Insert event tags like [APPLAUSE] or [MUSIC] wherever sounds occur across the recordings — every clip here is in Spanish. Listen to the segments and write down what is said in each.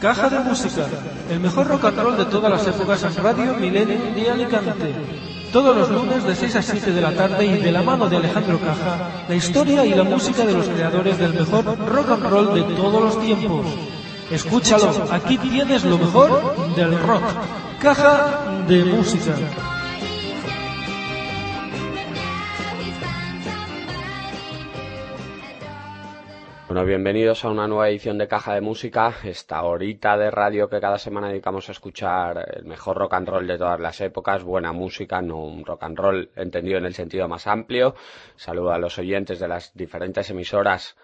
Caja de Música, el mejor rock and roll de todas las épocas en Radio Milenio de Alicante. Todos los lunes de 6 a 7 de la tarde y de la mano de Alejandro Caja, la historia y la música de los creadores del mejor rock and roll de todos los tiempos. Escúchalo, aquí tienes lo mejor del rock. Caja de Música. Bueno, bienvenidos a una nueva edición de Caja de Música, esta horita de radio que cada semana dedicamos a escuchar el mejor rock and roll de todas las épocas, buena música, no un rock and roll entendido en el sentido más amplio. Saludo a los oyentes de las diferentes emisoras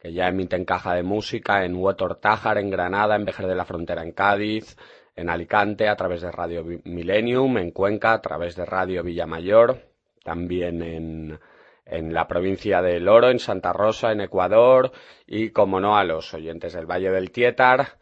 que ya emiten Caja de Música en Huetor Tájar, en Granada, en Vejer de la Frontera, en Cádiz, en Alicante, a través de Radio Millennium, en Cuenca, a través de Radio Villamayor, también en en la provincia de Loro, en Santa Rosa, en Ecuador, y como no a los oyentes del Valle del Tietar,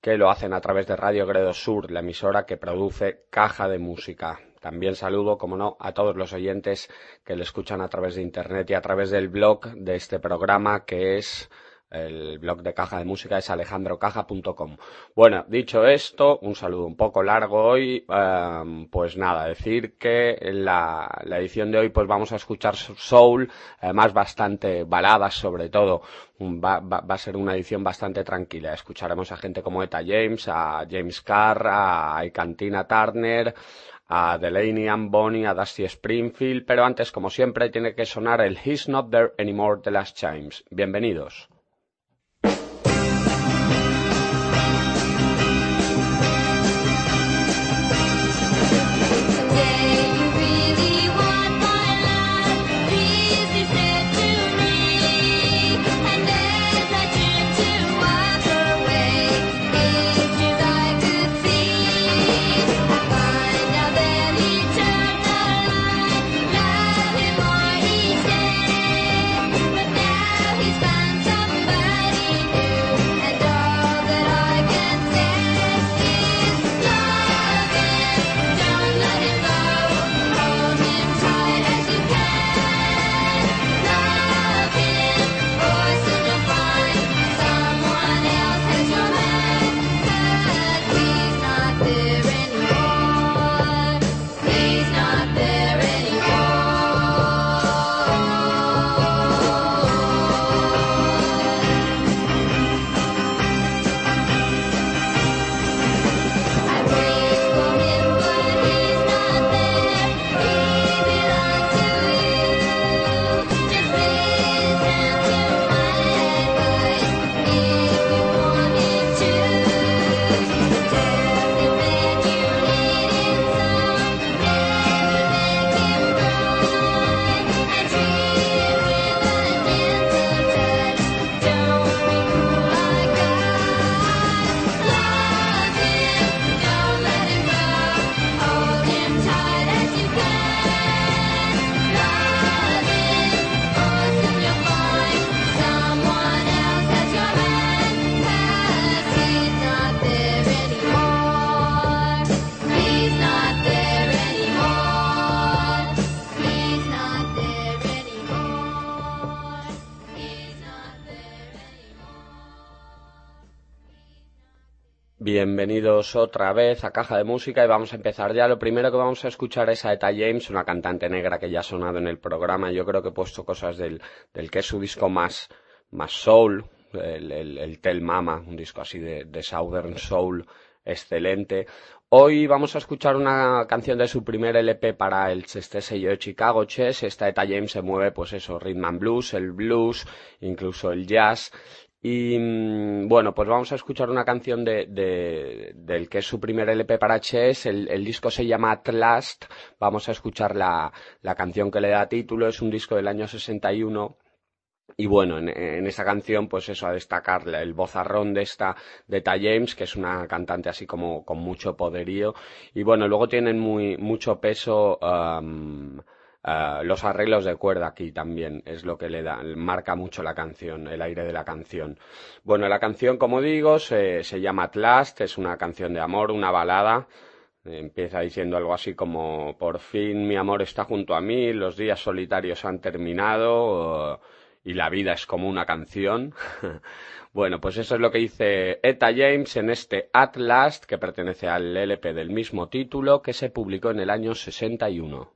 que lo hacen a través de Radio Gredo Sur, la emisora que produce Caja de Música. También saludo, como no, a todos los oyentes que le escuchan a través de Internet y a través del blog de este programa que es el blog de caja de música es alejandrocaja.com. Bueno, dicho esto, un saludo un poco largo hoy. Em, pues nada, decir que en la, edición de hoy pues vamos a escuchar soul, además bastante baladas sobre todo. Va, a ser una edición bastante tranquila. Escucharemos a gente como Eta James, a James Carr, a Cantina Turner, a Delaney and Bonnie, a Dusty Springfield, pero antes, como siempre, tiene que sonar el He's Not There Anymore de Last Chimes. Bienvenidos. Bienvenidos otra vez a Caja de Música y vamos a empezar ya. Lo primero que vamos a escuchar es a Eta James, una cantante negra que ya ha sonado en el programa. Yo creo que he puesto cosas del, del que es su disco más, más soul, el, el, Tell Mama, un disco así de, de Southern Soul excelente. Hoy vamos a escuchar una canción de su primer LP para el este sello de Chicago Chess. Esta Eta James se mueve, pues eso, rhythm and blues, el blues, incluso el jazz. Y mm, bueno, pues vamos a escuchar una canción de, del que es su primer LP para Chess. El, el, disco se llama At Last. Vamos a escuchar la, la canción que le da título. Es un disco del año 61 y bueno, en, en, esta canción, pues eso, a destacar el vozarrón de esta, de Ta James, que es una cantante así como con mucho poderío. Y bueno, luego tienen muy, mucho peso, uh, los arreglos de cuerda aquí también, es lo que le da, marca mucho la canción, el aire de la canción. Bueno, la canción, como digo, se, se llama At Last, es una canción de amor, una balada. Empieza diciendo algo así como, por fin mi amor está junto a mí, los días solitarios han terminado y la vida es como una canción. [LAUGHS] bueno, pues eso es lo que dice Eta James en este At Last, que pertenece al LP del mismo título, que se publicó en el año 61.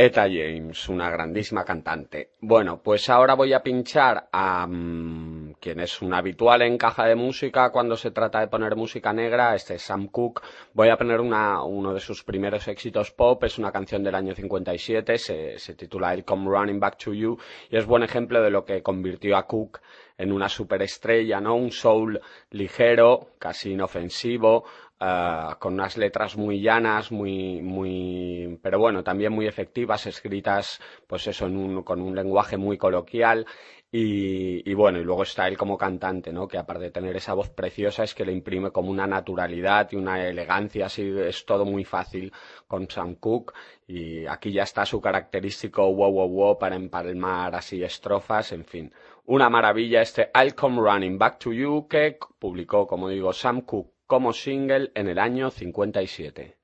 Eta James, una grandísima cantante. Bueno, pues ahora voy a pinchar a um, quien es un habitual en caja de música cuando se trata de poner música negra, este es Sam Cooke. Voy a poner una, uno de sus primeros éxitos pop, es una canción del año 57, se, se titula I'll Come Running Back to You y es buen ejemplo de lo que convirtió a Cook en una superestrella, ¿no? Un soul ligero, casi inofensivo, Uh, con unas letras muy llanas, muy, muy, pero bueno, también muy efectivas, escritas, pues eso, en un, con un lenguaje muy coloquial. Y, y, bueno, y luego está él como cantante, ¿no? Que aparte de tener esa voz preciosa, es que le imprime como una naturalidad y una elegancia, así es todo muy fácil con Sam Cooke. Y aquí ya está su característico wow wow wow para empalmar así estrofas, en fin. Una maravilla este I'll Come Running Back to You que publicó, como digo, Sam Cooke como single en el año 57.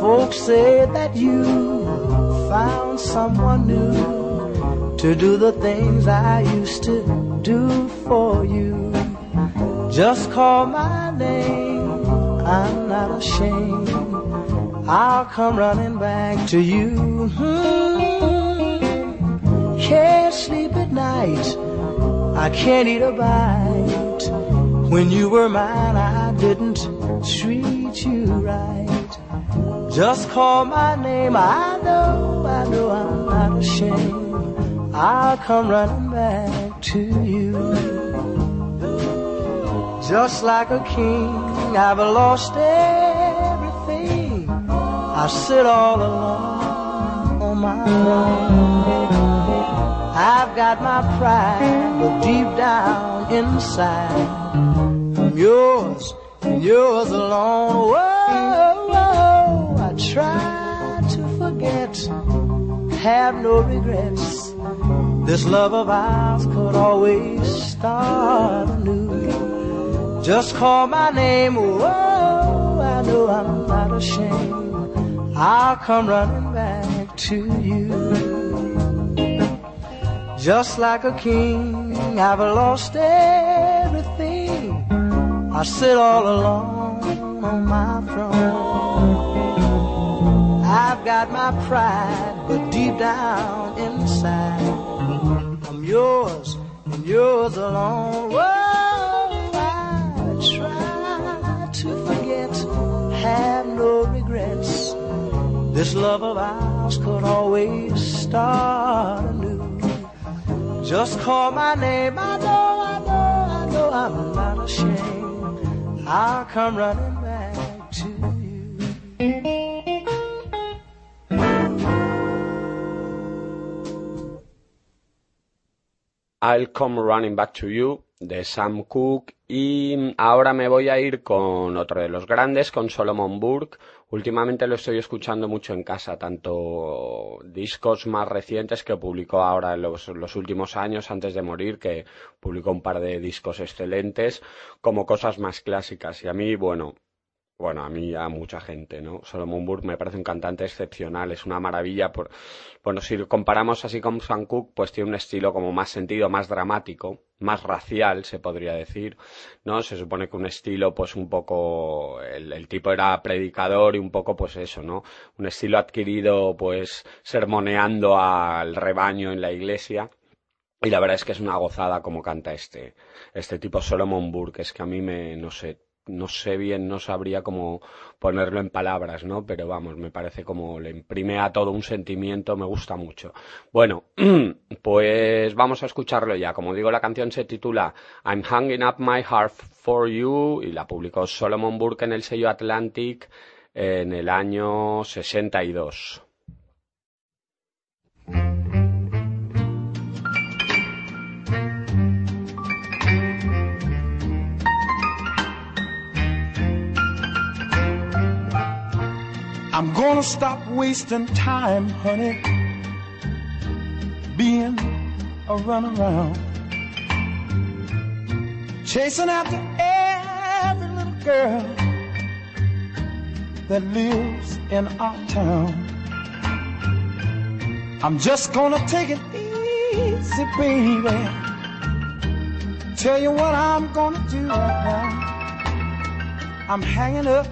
Folks say that you found someone new to do the things I used to do for you. Just call my name, I'm not ashamed. I'll come running back to you. Hmm. Can't sleep night. I can't eat a bite. When you were mine, I didn't treat you right. Just call my name. I know, I know I'm not ashamed. I'll come running back to you. Just like a king, I've lost everything. I sit all alone on my own. I've got my pride, but deep down inside, I'm yours and yours alone. Whoa, whoa, I try to forget, have no regrets. This love of ours could always start anew. Just call my name, whoa, I know I'm not ashamed. I'll come running back to you. Just like a king, I've lost everything. I sit all alone on my throne. I've got my pride, but deep down inside, I'm yours and yours alone. Whoa, I try to forget, have no regrets. This love of ours could always start. Just call my name, I know, I know, I know I'm not ashamed. I'll come running back to you. I'll Come Running Back to You de Sam Cooke y ahora me voy a ir con otro de los grandes, con Solomon Burke. Últimamente lo estoy escuchando mucho en casa, tanto discos más recientes que publicó ahora en los, los últimos años antes de morir, que publicó un par de discos excelentes, como cosas más clásicas. Y a mí, bueno, bueno, a mí, a mucha gente, ¿no? Solomon Burke me parece un cantante excepcional, es una maravilla. Por, bueno, si comparamos así con Sam Cooke, pues tiene un estilo como más sentido, más dramático, más racial, se podría decir, ¿no? Se supone que un estilo, pues un poco, el, el tipo era predicador y un poco, pues eso, ¿no? Un estilo adquirido, pues, sermoneando al rebaño en la iglesia. Y la verdad es que es una gozada como canta este, este tipo Solomon Burke, es que a mí me, no sé, no sé bien, no sabría cómo ponerlo en palabras, ¿no? Pero vamos, me parece como le imprime a todo un sentimiento, me gusta mucho. Bueno, [CLEARS THROAT] pues vamos a escucharlo ya. Como digo, la canción se titula I'm Hanging Up My Heart for You y la publicó Solomon Burke en el sello Atlantic en el año 62. I'm gonna stop wasting time, honey, being a runaround, chasing after every little girl that lives in our town. I'm just gonna take it easy, baby. Tell you what I'm gonna do right now. I'm hanging up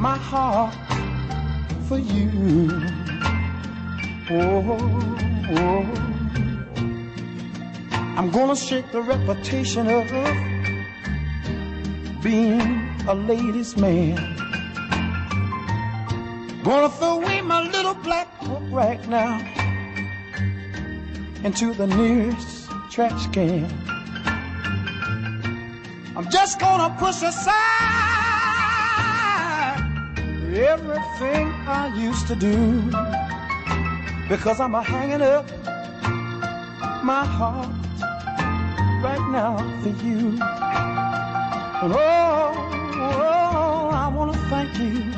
my heart for you. Oh, oh. I'm gonna shake the reputation of being a ladies' man. Gonna throw away my little black book right now into the nearest trash can. I'm just gonna push aside everything I used to do because I'm a hanging up my heart right now for you. Oh, oh, I want to thank you.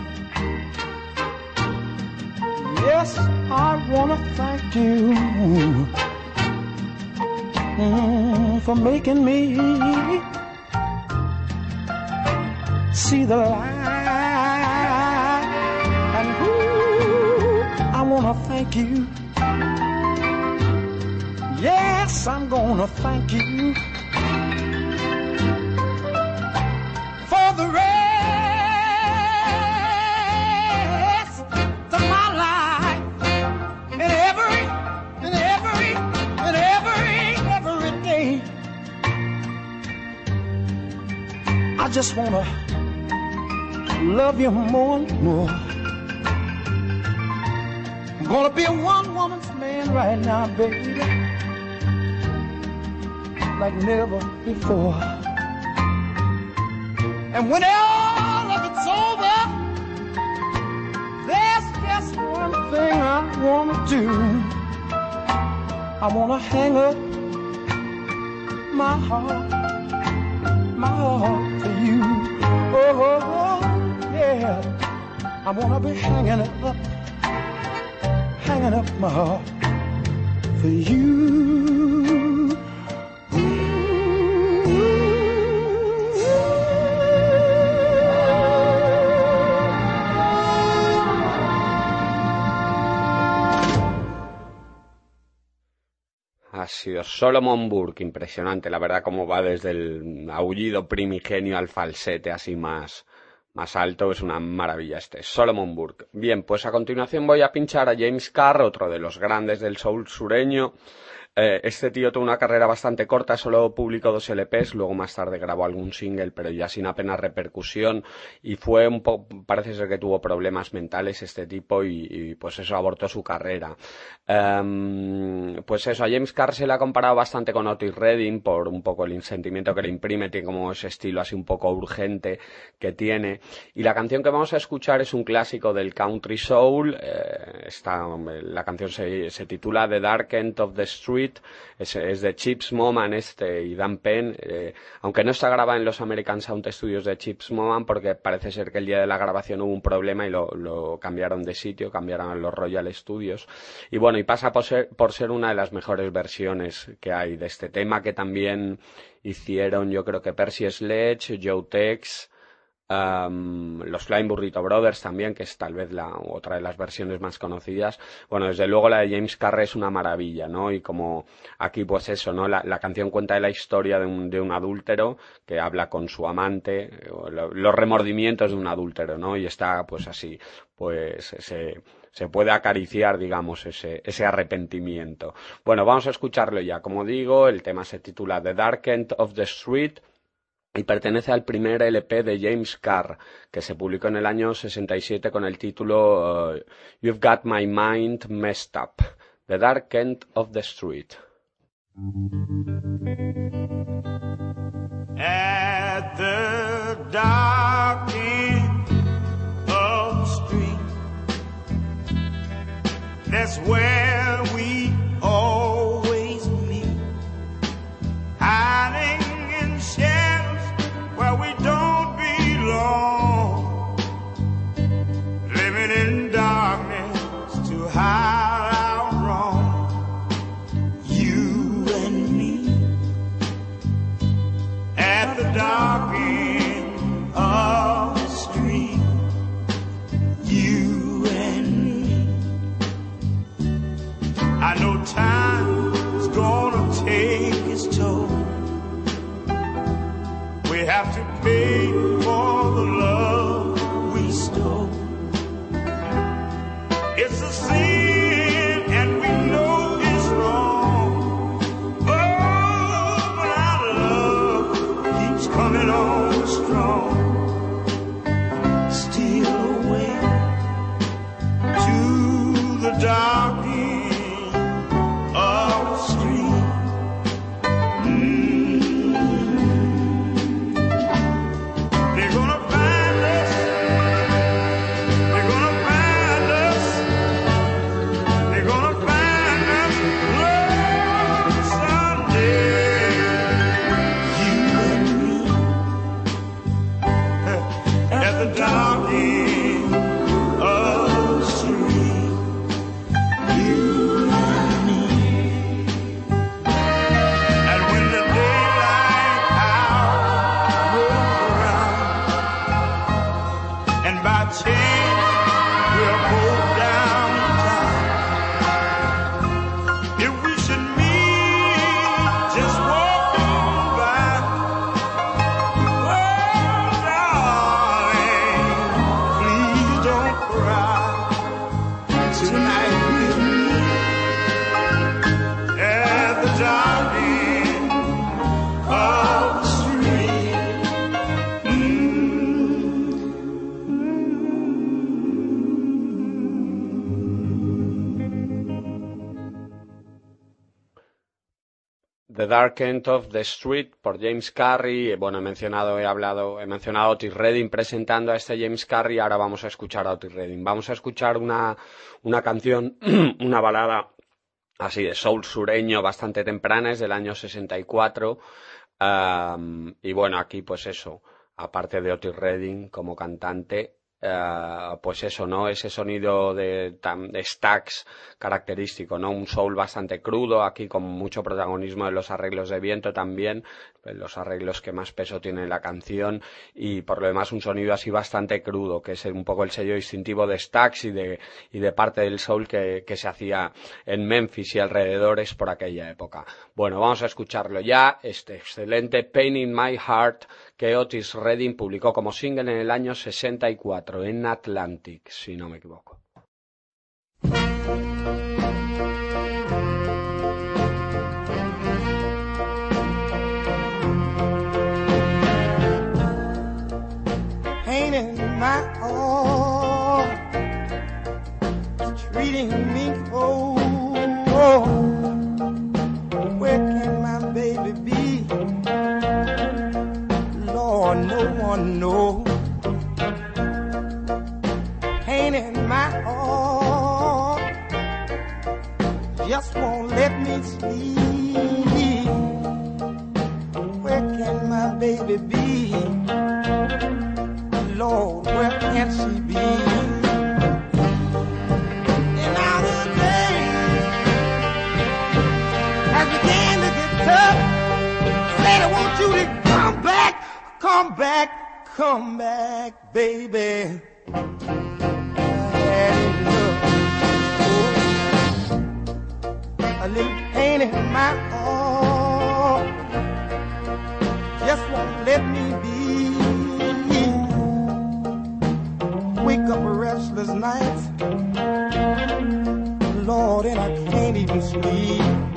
Yes, I want to thank you mm, for making me see the light. gonna thank you. Yes, I'm gonna thank you for the rest of my life and every and every and every every day. I just wanna love you more and more. Gonna be a one woman's man right now, baby, like never before. And when all of it's over, there's just one thing I wanna do. I wanna hang up my heart, my heart for you. Oh, oh, oh yeah. I wanna be hanging up, up my heart for you. Ha sido Solomon Burke, impresionante, la verdad, cómo va desde el aullido primigenio al falsete así más, más alto, es una maravilla este. Solomon Burke. Bien, pues a continuación voy a pinchar a James Carr, otro de los grandes del soul sureño, eh, este tío tuvo una carrera bastante corta, solo publicó dos LPs, luego más tarde grabó algún single, pero ya sin apenas repercusión y fue un poco, parece ser que tuvo problemas mentales este tipo y, pues eso abortó su carrera. Um, pues eso, a James Carr se le ha comparado bastante con Otis Redding por un poco el sentimiento que le imprime, tiene como ese estilo así un poco urgente que tiene. Y la canción que vamos a escuchar es un clásico del country soul, eh, la canción se, se titula The Dark End of the Street es, de Chips Moman este y Dan Penn, eh, aunque no está grabada en los American Sound Studios de Chips Moman porque parece ser que el día de la grabación hubo un problema y lo, cambiaron de sitio, cambiaron a los Royal Studios. Y bueno, y pasa por ser, por ser una de las mejores versiones que hay de este tema que también hicieron yo creo que Percy Sledge, Joe Tex, los Flying Burrito Brothers también, que es tal vez la otra de las versiones más conocidas. Bueno, desde luego la de James Carrey es una maravilla, ¿no? Y como aquí pues eso, ¿no? La, canción cuenta de la historia de un, de un adúltero que habla con su amante, los remordimientos de un adúltero, ¿no? Y está pues así, pues se, se puede acariciar, digamos, ese, ese arrepentimiento. Bueno, vamos a escucharlo ya. Como digo, el tema se titula The Dark End of the Street y pertenece al primer LP de James Carr, que se publicó en el año 67 con el título uh, You've Got My Mind Messed Up, The Dark End of the Street. Of street, The Dark End of the Street por James Carrey. Bueno, he mencionado, he hablado, he mencionado a Otis Redding presentando a este James Carrey. Ahora vamos a escuchar a Otis Redding. Vamos a escuchar una, una canción, [CLEARS THROAT] una balada así de soul sureño bastante temprana, es del año 64. Um, y bueno, aquí pues eso, aparte de Otis Redding como cantante, Uh, pues eso, ¿no? Ese sonido de, de, stacks característico, ¿no? Un soul bastante crudo, aquí con mucho protagonismo de los arreglos de viento también, los arreglos que más peso tiene la canción, y por lo demás un sonido así bastante crudo, que es un poco el sello distintivo de stacks y de, y de parte del soul que, que se hacía en Memphis y alrededores por aquella época. Bueno, vamos a escucharlo ya, este excelente Pain in My Heart, que Otis Redding publicó como single en el año 64 en Atlantic, si no me equivoco. My treating me oh, oh. no one knows. Pain in my heart just won't let me sleep. Where can my baby be? Lord, where can she be? And now the day has began to get tough. Said I want you to come back, come back Come back, baby. A little pain in my heart just won't let me up restless nights, Lord, and I can't even sleep.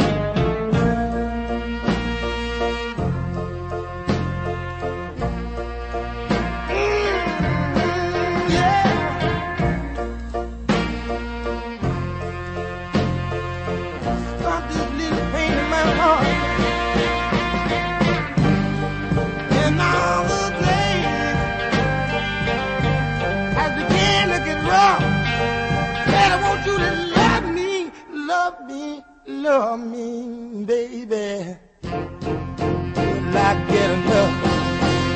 Love me, baby. Will I get enough?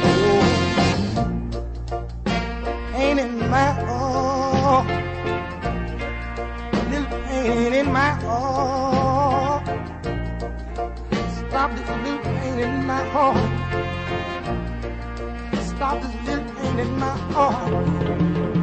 Oh, pain in my heart, little pain in my heart. Stop this little pain in my heart. Stop this little pain in my heart.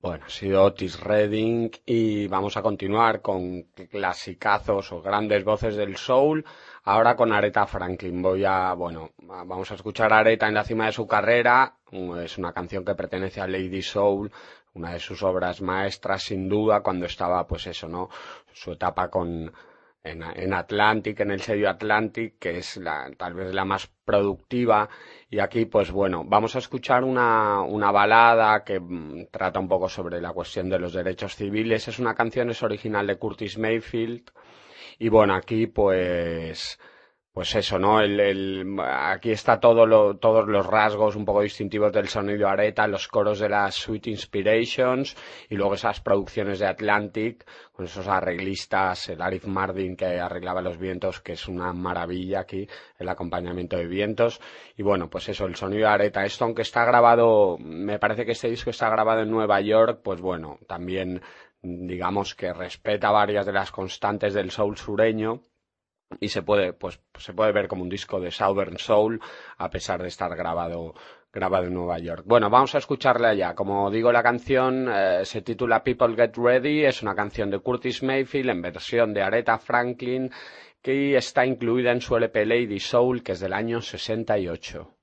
Bueno, ha sido Otis Redding y vamos a continuar con clasicazos o grandes voces del soul. Ahora con Aretha Franklin. Voy a, bueno, vamos a escuchar a Aretha en la cima de su carrera. Es una canción que pertenece a Lady Soul, una de sus obras maestras sin duda cuando estaba, pues eso, ¿no? Su etapa con en, Atlantic, en el sello Atlantic, que es la, tal vez la más productiva. Y aquí, pues bueno, vamos a escuchar una, una balada que mm, trata un poco sobre la cuestión de los derechos civiles. Es una canción, es original de Curtis Mayfield. Y bueno, aquí pues pues eso, ¿no? El, el, aquí está todo lo, todos los rasgos un poco distintivos del sonido areta, los coros de las Sweet Inspirations y luego esas producciones de Atlantic con esos arreglistas, el Arif Mardin que arreglaba los vientos, que es una maravilla aquí, el acompañamiento de vientos. Y bueno, pues eso, el sonido areta. Esto aunque está grabado, me parece que este disco está grabado en Nueva York, pues bueno, también digamos que respeta varias de las constantes del soul sureño y se puede, pues, se puede ver como un disco de Southern Soul a pesar de estar grabado grabado en Nueva York. Bueno, vamos a escucharle allá. Como digo, la canción eh, se titula People Get Ready, es una canción de Curtis Mayfield en versión de Aretha Franklin que está incluida en su LP Lady Soul, que es del año 68.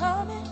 I'm it.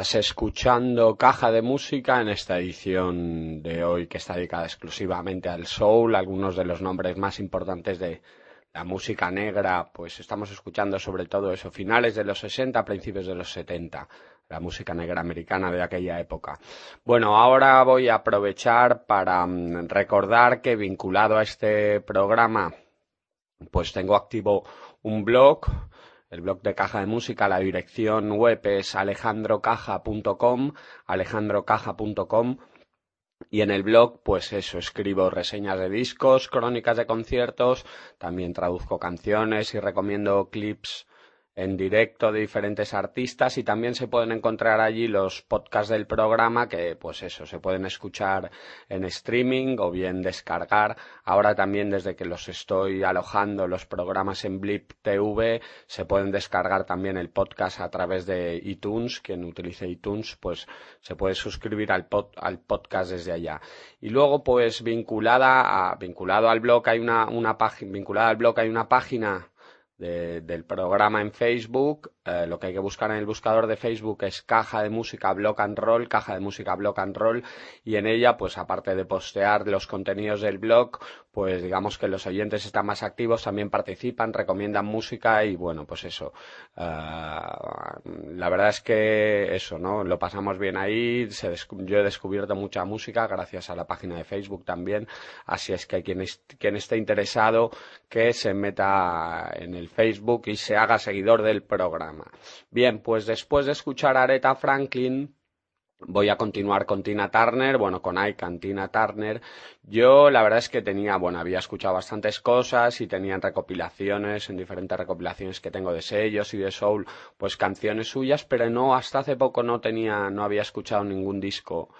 Estás escuchando Caja de Música en esta edición de hoy que está dedicada exclusivamente al soul, algunos de los nombres más importantes de la música negra, pues estamos escuchando sobre todo eso, finales de los 60, principios de los 70, la música negra americana de aquella época. Bueno, ahora voy a aprovechar para mm, recordar que vinculado a este programa, pues tengo activo un blog el blog de Caja de Música, la dirección web es alejandrocaja.com, alejandrocaja.com y en el blog, pues eso, escribo reseñas de discos, crónicas de conciertos, también traduzco canciones y recomiendo clips en directo de diferentes artistas y también se pueden encontrar allí los podcasts del programa que pues eso se pueden escuchar en streaming o bien descargar. Ahora también desde que los estoy alojando los programas en Blip TV se pueden descargar también el podcast a través de iTunes. Quien utilice iTunes pues se puede suscribir al, pod, al podcast desde allá. Y luego pues vinculada a, vinculado al blog hay una, una página vinculada al blog hay una página de, del programa en Facebook. Eh, lo que hay que buscar en el buscador de Facebook es caja de música block and roll, caja de música block and roll, y en ella, pues aparte de postear los contenidos del blog, pues digamos que los oyentes están más activos, también participan, recomiendan música y bueno, pues eso. Eh, la verdad es que eso, ¿no? Lo pasamos bien ahí, se yo he descubierto mucha música gracias a la página de Facebook también, así es que quien, es, quien esté interesado que se meta en el Facebook y se haga seguidor del programa. Bien, pues después de escuchar a Aretha Franklin, Voy a continuar con Tina Turner, bueno, con Ike Tina Turner. Yo la verdad es que tenía, bueno, había escuchado bastantes cosas y tenían recopilaciones, en diferentes recopilaciones que tengo de sellos y de soul, pues canciones suyas, pero no, hasta hace poco no tenía, no había escuchado ningún disco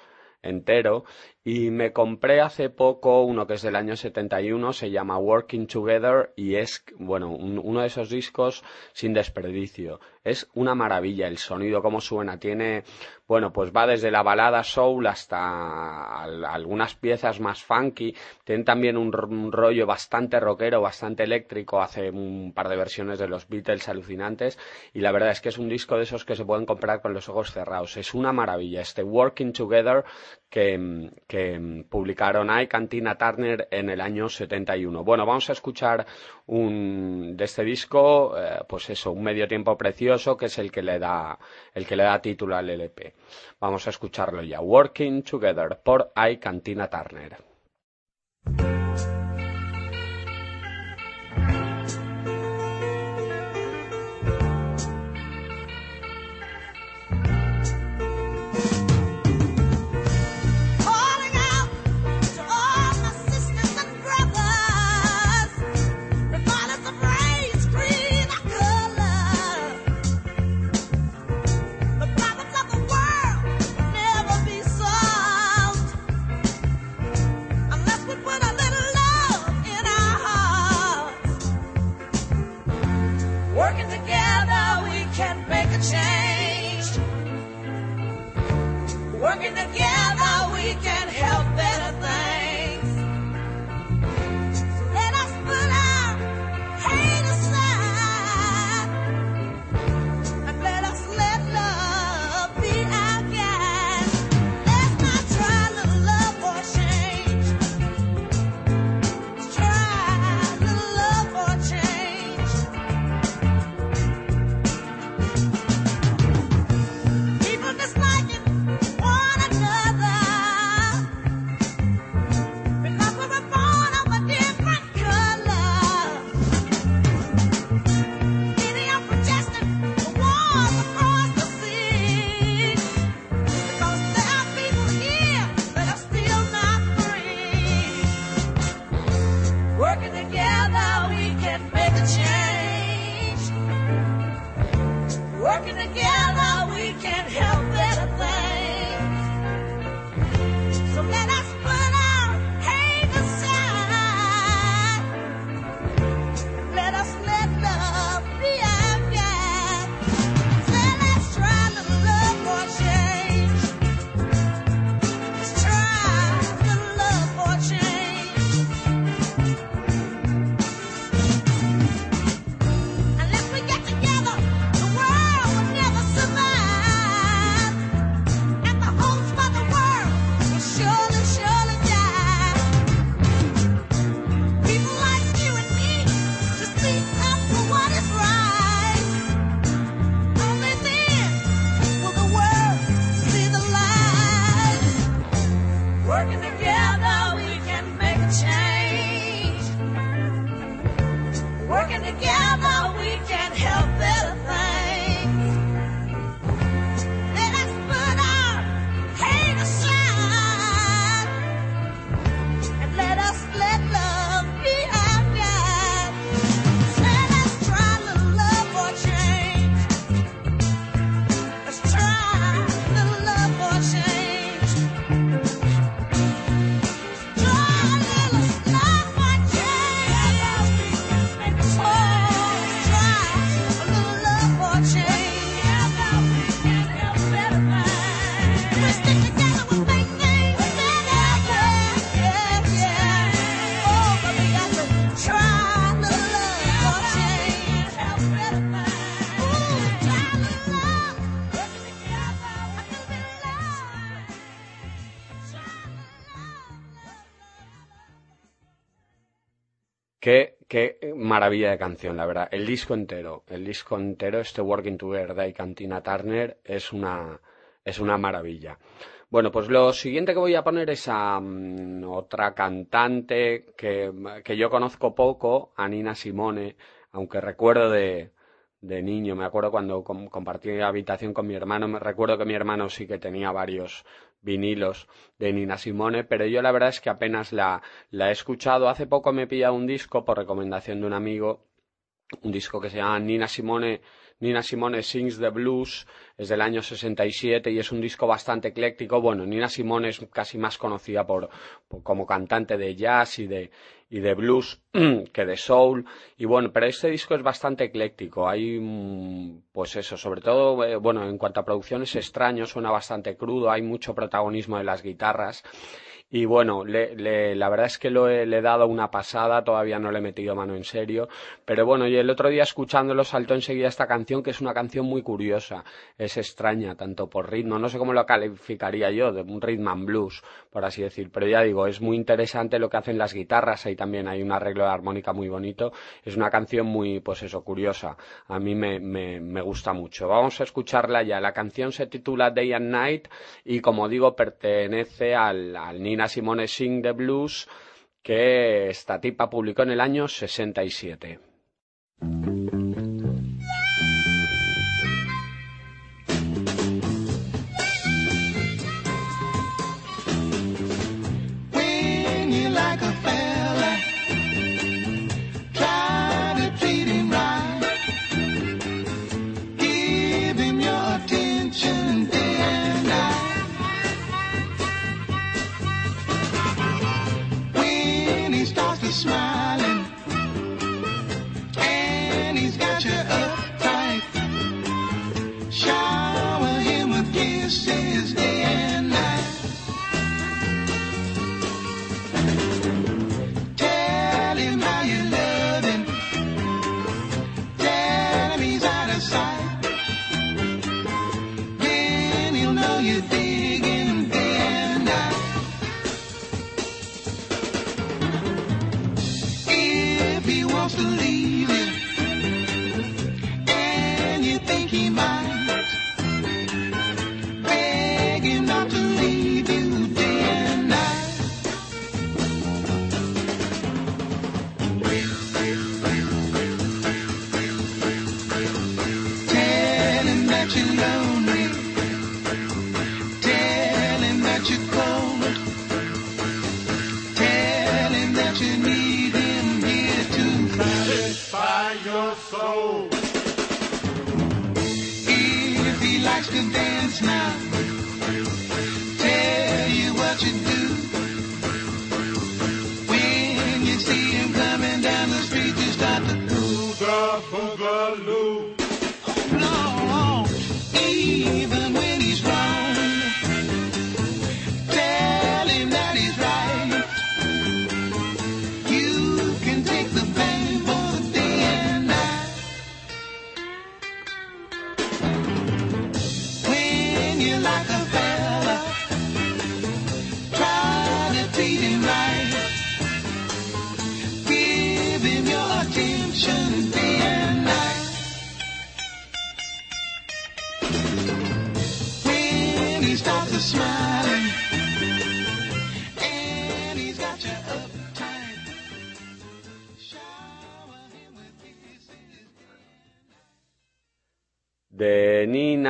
entero Y me compré hace poco uno que es del año 71, se llama Working Together y es, bueno, un- uno de esos discos sin desperdicio. Es una maravilla el sonido, cómo suena. Tiene, bueno, pues va desde la balada soul hasta al- algunas piezas más funky. Tiene también un, un rollo bastante rockero, bastante eléctrico. Hace un par de versiones de los Beatles alucinantes. Y la verdad es que es un disco de esos que se pueden comprar con los ojos cerrados. Es una maravilla. Este Working Together que, que publicaron Ike and Tina Turner en el año 71. Bueno, vamos a escuchar un de este disco, eh, pues eso, un medio tiempo precioso que es el que le da el que le da título al LP. Vamos a escucharlo ya. Working Together por Ike and Tina Turner. Qué, qué maravilla de canción, la verdad. El disco entero, el disco entero, este Working Together de Cantina Turner, es una, es una maravilla. Bueno, pues lo siguiente que voy a poner es a mm, otra cantante que, que yo conozco poco, a Nina Simone, aunque recuerdo de, de niño, me acuerdo cuando com- compartí habitación con mi hermano, me recuerdo que mi hermano sí que tenía varios vinilos de Nina Simone, pero yo la verdad es que apenas la, la he escuchado. Hace poco me he pillado un disco por recomendación de un amigo, un disco que se llama Nina Simone Nina Simone Sings the Blues, es del año 67 y es un disco bastante ecléctico. Bueno, Nina Simone es casi más conocida por, como cantante de jazz y de, y de blues [CLEARS THROAT] que de soul. Y bueno, pero este disco es bastante ecléctico. Hay, mm, pues eso, sobre todo, eh, bueno, en cuanto a producción es extraño, suena bastante crudo, hay mucho protagonismo de las guitarras. Y bueno, le, la verdad es que lo he, le he dado una pasada, todavía no le he metido mano en serio. Pero bueno, y el otro día escuchándolo saltó enseguida esta canción, que es una canción muy curiosa. Es extraña, tanto por ritmo, no sé cómo lo calificaría yo, de un rhythm and blues, por así decir. Pero ya digo, es muy interesante lo que hacen las guitarras, ahí también hay un arreglo de armónica muy bonito. Es una canción muy, pues eso, curiosa. A mí me, me, me gusta mucho. Vamos a escucharla ya. La canción se titula Day and Night y como digo, pertenece al, al Nina Simone Sing the Blues que esta tipa publicó en el año 67.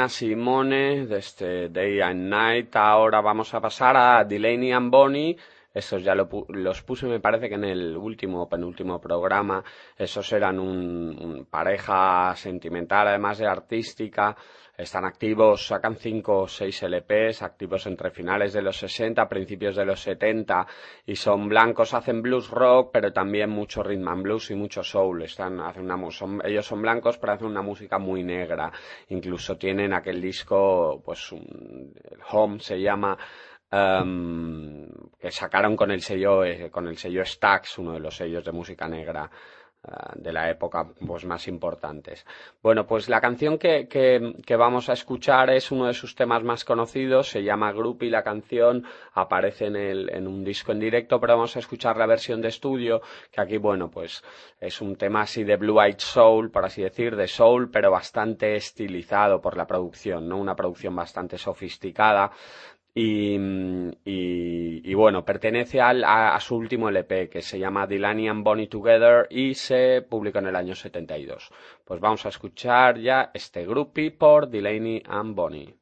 Nina Simone, de este Day and Night. Ahora vamos a pasar a Delaney and Bonnie. Estos ya lo los puse, me parece que en el último penúltimo programa. Esos eran un, un pareja sentimental, además de artística. Están activos, sacan cinco o seis LPs, activos entre finales de los 60, principios de los 70, y son blancos, hacen blues rock, pero también mucho rhythm and blues y mucho soul. Están, hacen una, ellos son blancos, pero hacen una música muy negra. Incluso tienen aquel disco, pues, un- Home se llama, em, que sacaron con el sello, eh, con el sello Stax, uno de los sellos de música negra de la época pues más importantes. Bueno, pues la canción que, que, que vamos a escuchar es uno de sus temas más conocidos, se llama Groupie la canción, aparece en, el, en un disco en directo, pero vamos a escuchar la versión de estudio, que aquí, bueno, pues es un tema así de Blue Eyed Soul, por así decir, de soul, pero bastante estilizado por la producción, ¿no? Una producción bastante sofisticada. Y, bueno, pertenece al, a, su último LP que se llama Delaney and Bonnie Together y se publicó en el año 72. Pues vamos a escuchar ya este groupie por Delaney and Bonnie.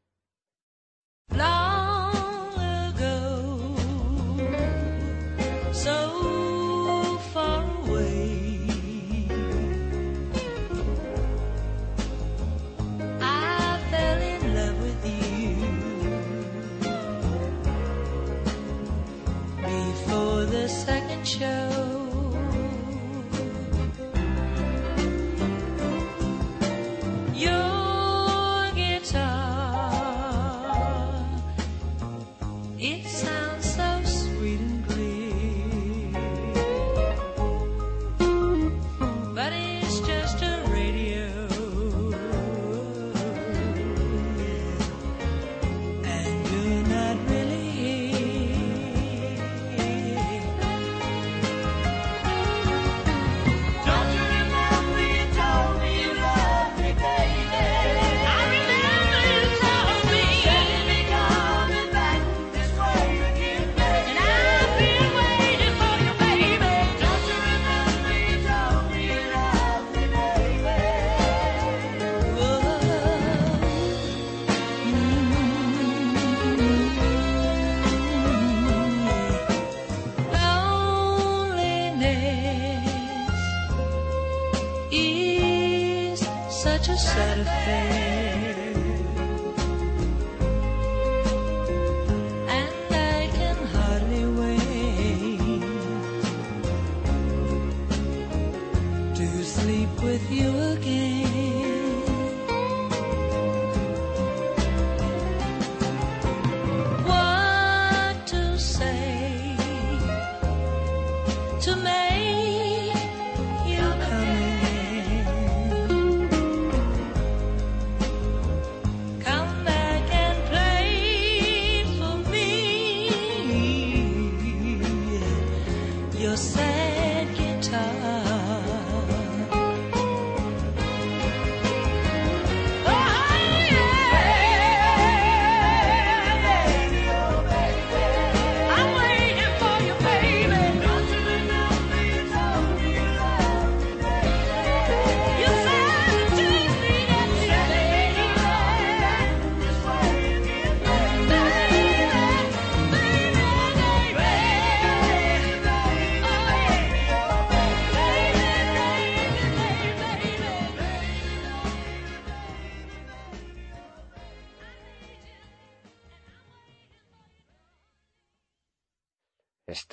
To sleep with you again.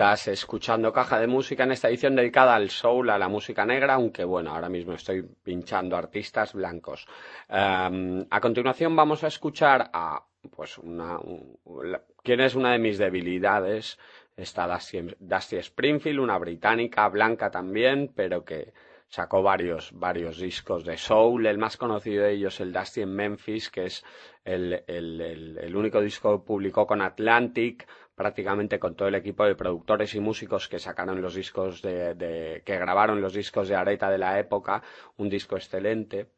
Estás escuchando Caja de Música en esta edición dedicada al soul, a la música negra, aunque bueno, ahora mismo estoy pinchando artistas blancos. Em, a continuación vamos a escuchar a, pues, una, un- ¿quién es una de mis debilidades? Está Dusty, Dusty Springfield, una británica blanca también, pero que sacó varios, varios discos de soul. El más conocido de ellos, el Dusty en Memphis, que es el, el- el- el único disco que publicó con Atlantic, prácticamente con todo el equipo de productores y músicos que sacaron los discos de, que grabaron los discos de Areta de la época, un disco excelente.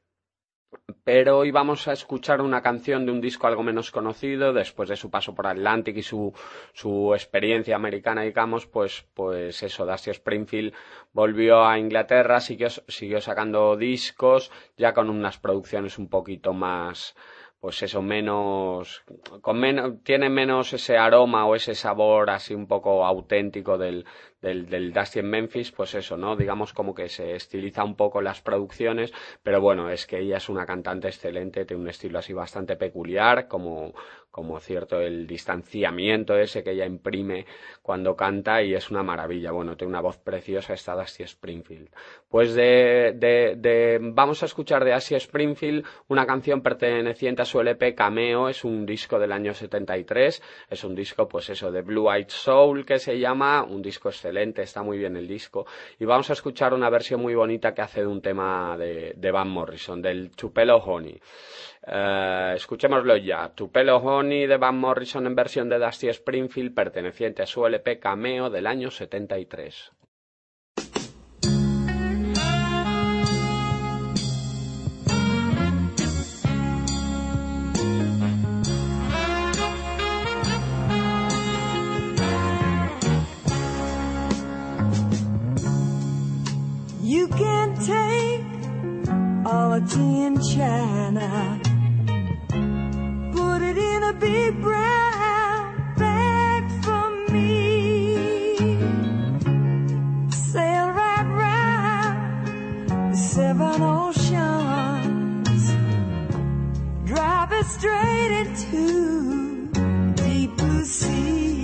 Pero hoy vamos a escuchar una canción de un disco algo menos conocido, después de su paso por Atlantic y su, su experiencia americana, digamos, pues, pues eso, Dusty Springfield volvió a Inglaterra, siguió, siguió sacando discos, ya con unas producciones un poquito más, pues eso, menos, con menos, tiene menos ese aroma o ese sabor así un poco auténtico del, del, del Dusty en Memphis, pues eso, ¿no? Digamos como que se estiliza un poco las producciones, pero bueno, es que ella es una cantante excelente, tiene un estilo así bastante peculiar, como, como cierto el distanciamiento ese que ella imprime cuando canta y es una maravilla. Bueno, tiene una voz preciosa esta Dusty Springfield. Pues de, de, de, vamos a escuchar de Dusty Springfield una canción perteneciente a su LP Cameo, es un disco del año 73, es un disco pues eso de Blue Eyed Soul que se llama, un disco excelente, está muy bien el disco y vamos a escuchar una versión muy bonita que hace de un tema de, de Van Morrison, del Tupelo Honey. Eh, escuchémoslo ya. Tupelo Honey de Van Morrison en versión de Dusty Springfield perteneciente a su LP Cameo del año 73. All the tea in China, put it in a big brown bag for me. Sail right round the seven oceans, drive it straight into deep blue sea.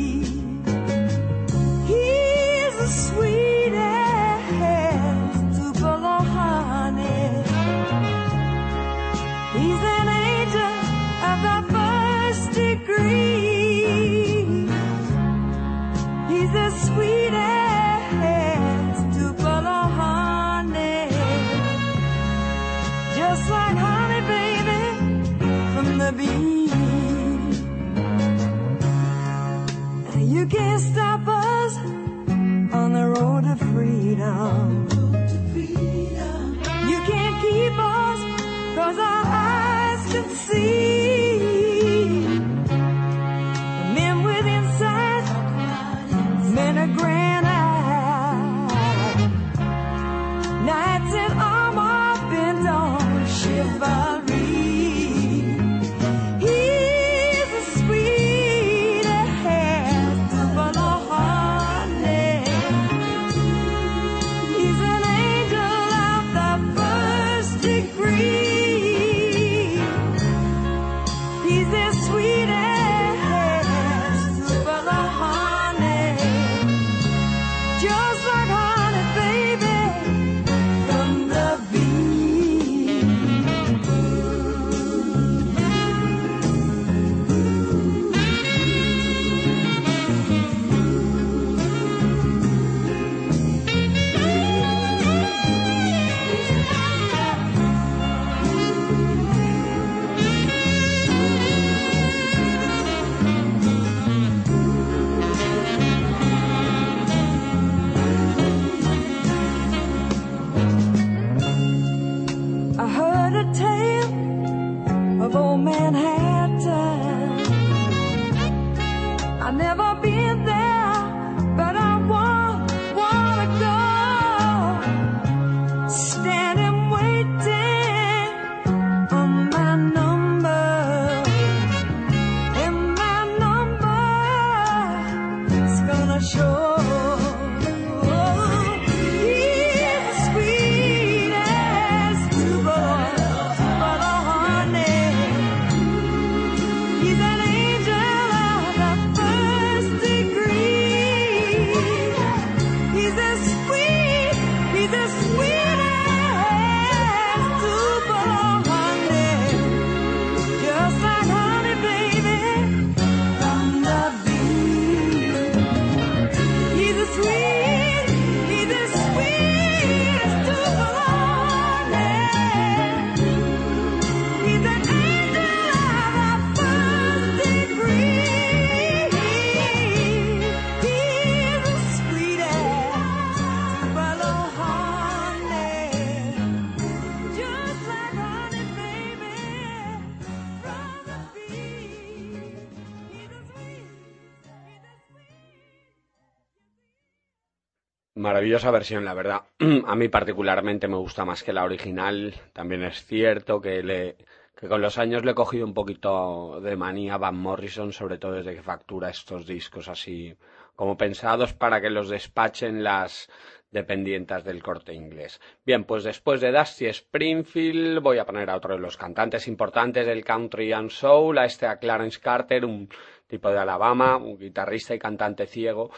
Maravillosa versión, la verdad. [CLEARS THROAT] A mí particularmente me gusta más que la original. También es cierto que le que con los años le he cogido un poquito de manía a Van Morrison, sobre todo desde que factura estos discos así como pensados para que los despachen las dependientes del corte inglés. Bien, pues después de Dusty Springfield voy a poner a otro de los cantantes importantes del country and soul, a este a Clarence Carter, un tipo de Alabama, un guitarrista y cantante ciego,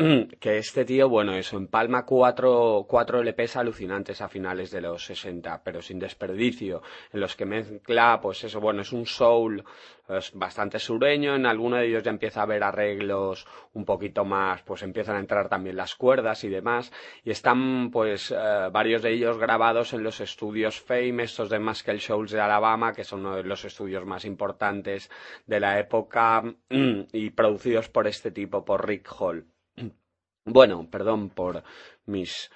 [CLEARS THROAT] que este tío, bueno, eso, empalma cuatro, cuatro LPs alucinantes a finales de los 60, pero sin desperdicio, en los que mezcla, pues eso, bueno, es un soul bastante sureño, en alguno de ellos ya empieza a haber arreglos un poquito más, pues empiezan a entrar también las cuerdas y demás, y están pues eh, varios de ellos grabados en los estudios Fame, estos de Muscle Shoals de Alabama, que son uno de los estudios más importantes de la época [CLEARS THROAT] y producidos por este tipo, por Rick Hall. Bueno, perdón por mis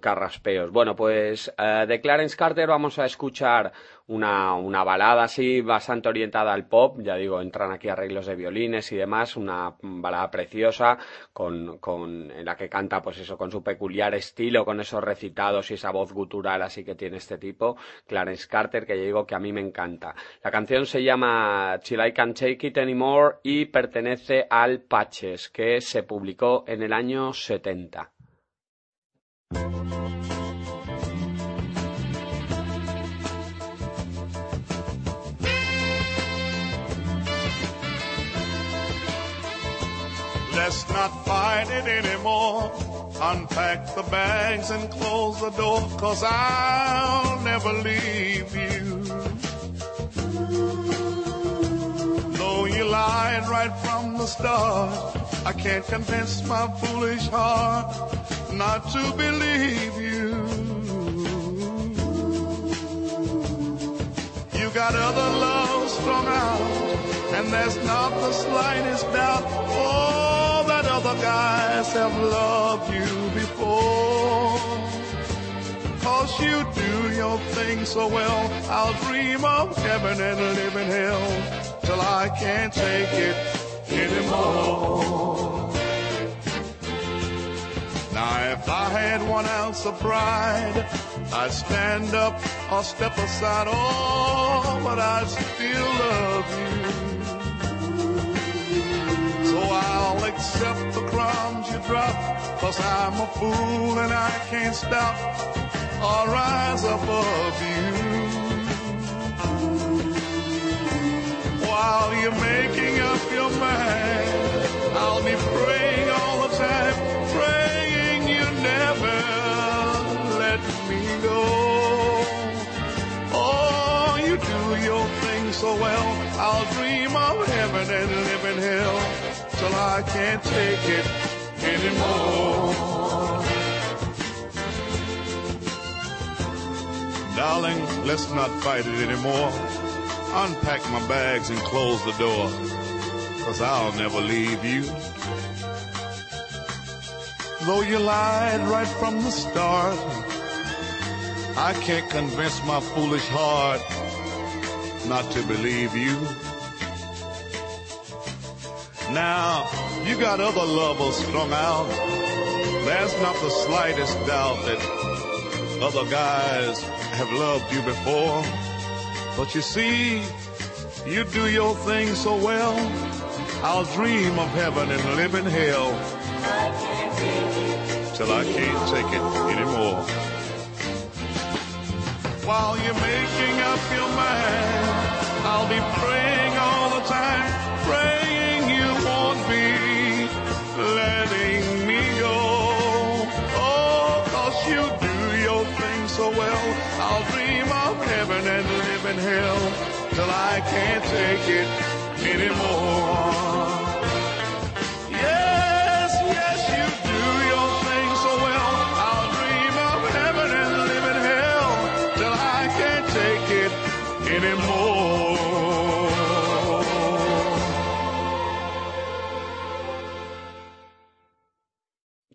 carraspeos. Bueno, pues eh, de Clarence Carter vamos a escuchar una, una balada así bastante orientada al pop. Ya digo, entran aquí arreglos de violines y demás. Una balada preciosa con, con, en la que canta, pues eso, con su peculiar estilo, con esos recitados y esa voz gutural así que tiene este tipo. Clarence Carter, que ya digo que a mí me encanta. La canción se llama Till I Can't Take It Anymore y pertenece al Patches, que se publicó en el año 70. Let's not fight it anymore. Unpack the bags and close the door, cause I'll never leave you. Though you lied right from the start, I can't convince my foolish heart not to believe you. You got other love strung out, and there's not the slightest doubt. Oh, that other guys have loved you before. Cause you do your thing so well, I'll dream of heaven and live in hell till I can't take it anymore. Now if I had one ounce of pride, I'd stand up or step aside, oh, but I still love you. So I'll accept the crumbs you drop, cause I'm a fool and I can't stop or rise above you. While you're making up your mind, I'll be praying never let me go. Oh, you do your thing so well, I'll dream of heaven and live in hell till I can't take it anymore. Darling, let's not fight it anymore. Unpack my bags and close the door, cause I'll never leave you. Though you lied right from the start, I can't convince my foolish heart not to believe you. Now, you got other lovers strung out. There's not the slightest doubt that other guys have loved you before. But you see, you do your thing so well. I'll dream of heaven and live in hell till I can't take it anymore. While you're making up your mind, I'll be praying all the time, praying you won't be letting me go. Oh, cause you do your thing so well. I'll dream of heaven and live in hell till I can't take it anymore.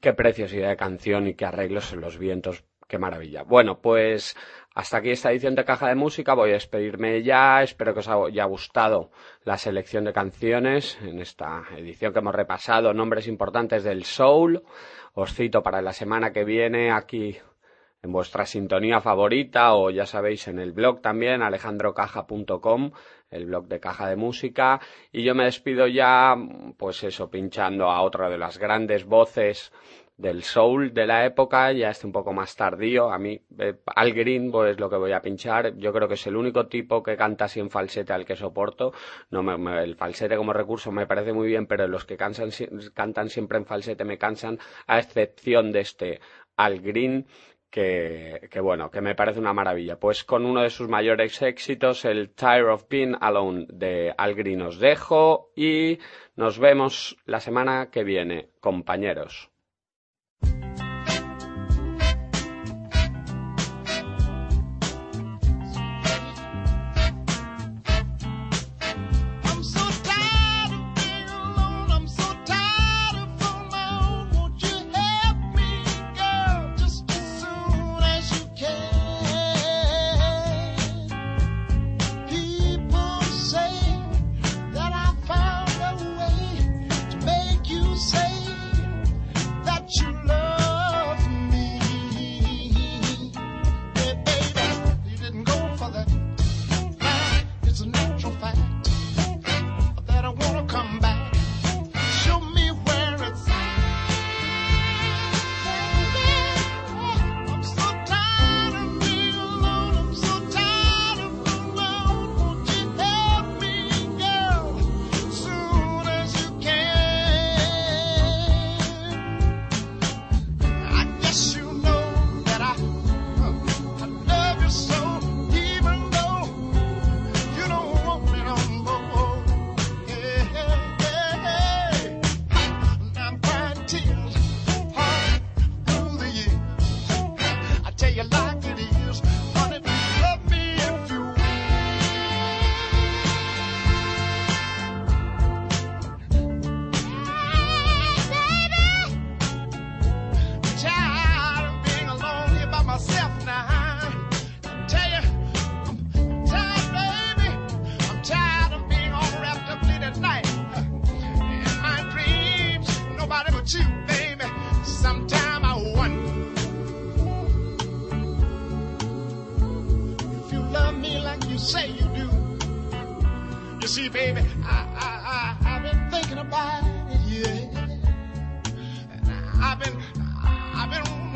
Qué preciosidad de canción y qué arreglos en los vientos. Qué maravilla. Bueno, pues hasta aquí esta edición de Caja de Música. Voy a despedirme ya. Espero que os haya gustado la selección de canciones en esta edición que hemos repasado. Nombres importantes del soul. Os cito para la semana que viene aquí en vuestra sintonía favorita o ya sabéis en el blog también alejandrocaja.com el blog de caja de música y yo me despido ya pues eso pinchando a otra de las grandes voces del soul de la época, ya este un poco más tardío. A mí, eh, Al Green, pues lo que voy a pinchar. Yo creo que es el único tipo que canta así en falsete al que soporto. No me, me- el falsete como recurso me parece muy bien, pero los que cansan cantan siempre en falsete me cansan, a excepción de este Al Green. Que, que bueno, que me parece una maravilla. Pues con uno de sus mayores éxitos, el Tire of Being Alone de Al Green dejo y nos vemos la semana que viene, compañeros.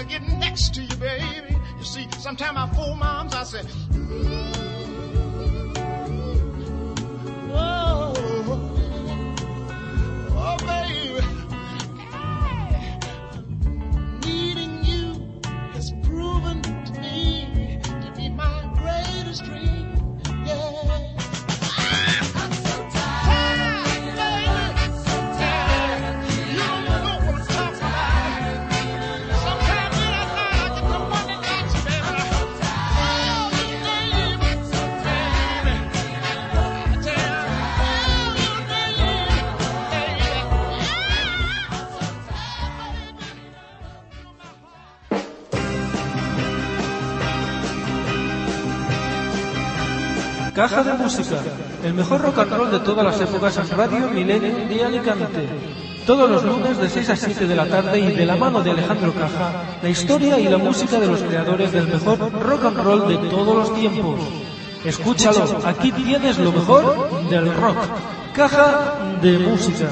Get next to you, baby. You see, sometimes I fool moms, I say, oh, Caja de Música, el mejor rock and roll de todas las épocas en Radio Milenio de Alicante. Todos los lunes de 6 a 7 de la tarde y de la mano de Alejandro Caja, la historia y la música de los creadores del mejor rock and roll de todos los tiempos. Escúchalo, aquí tienes lo mejor del rock. Caja de Música.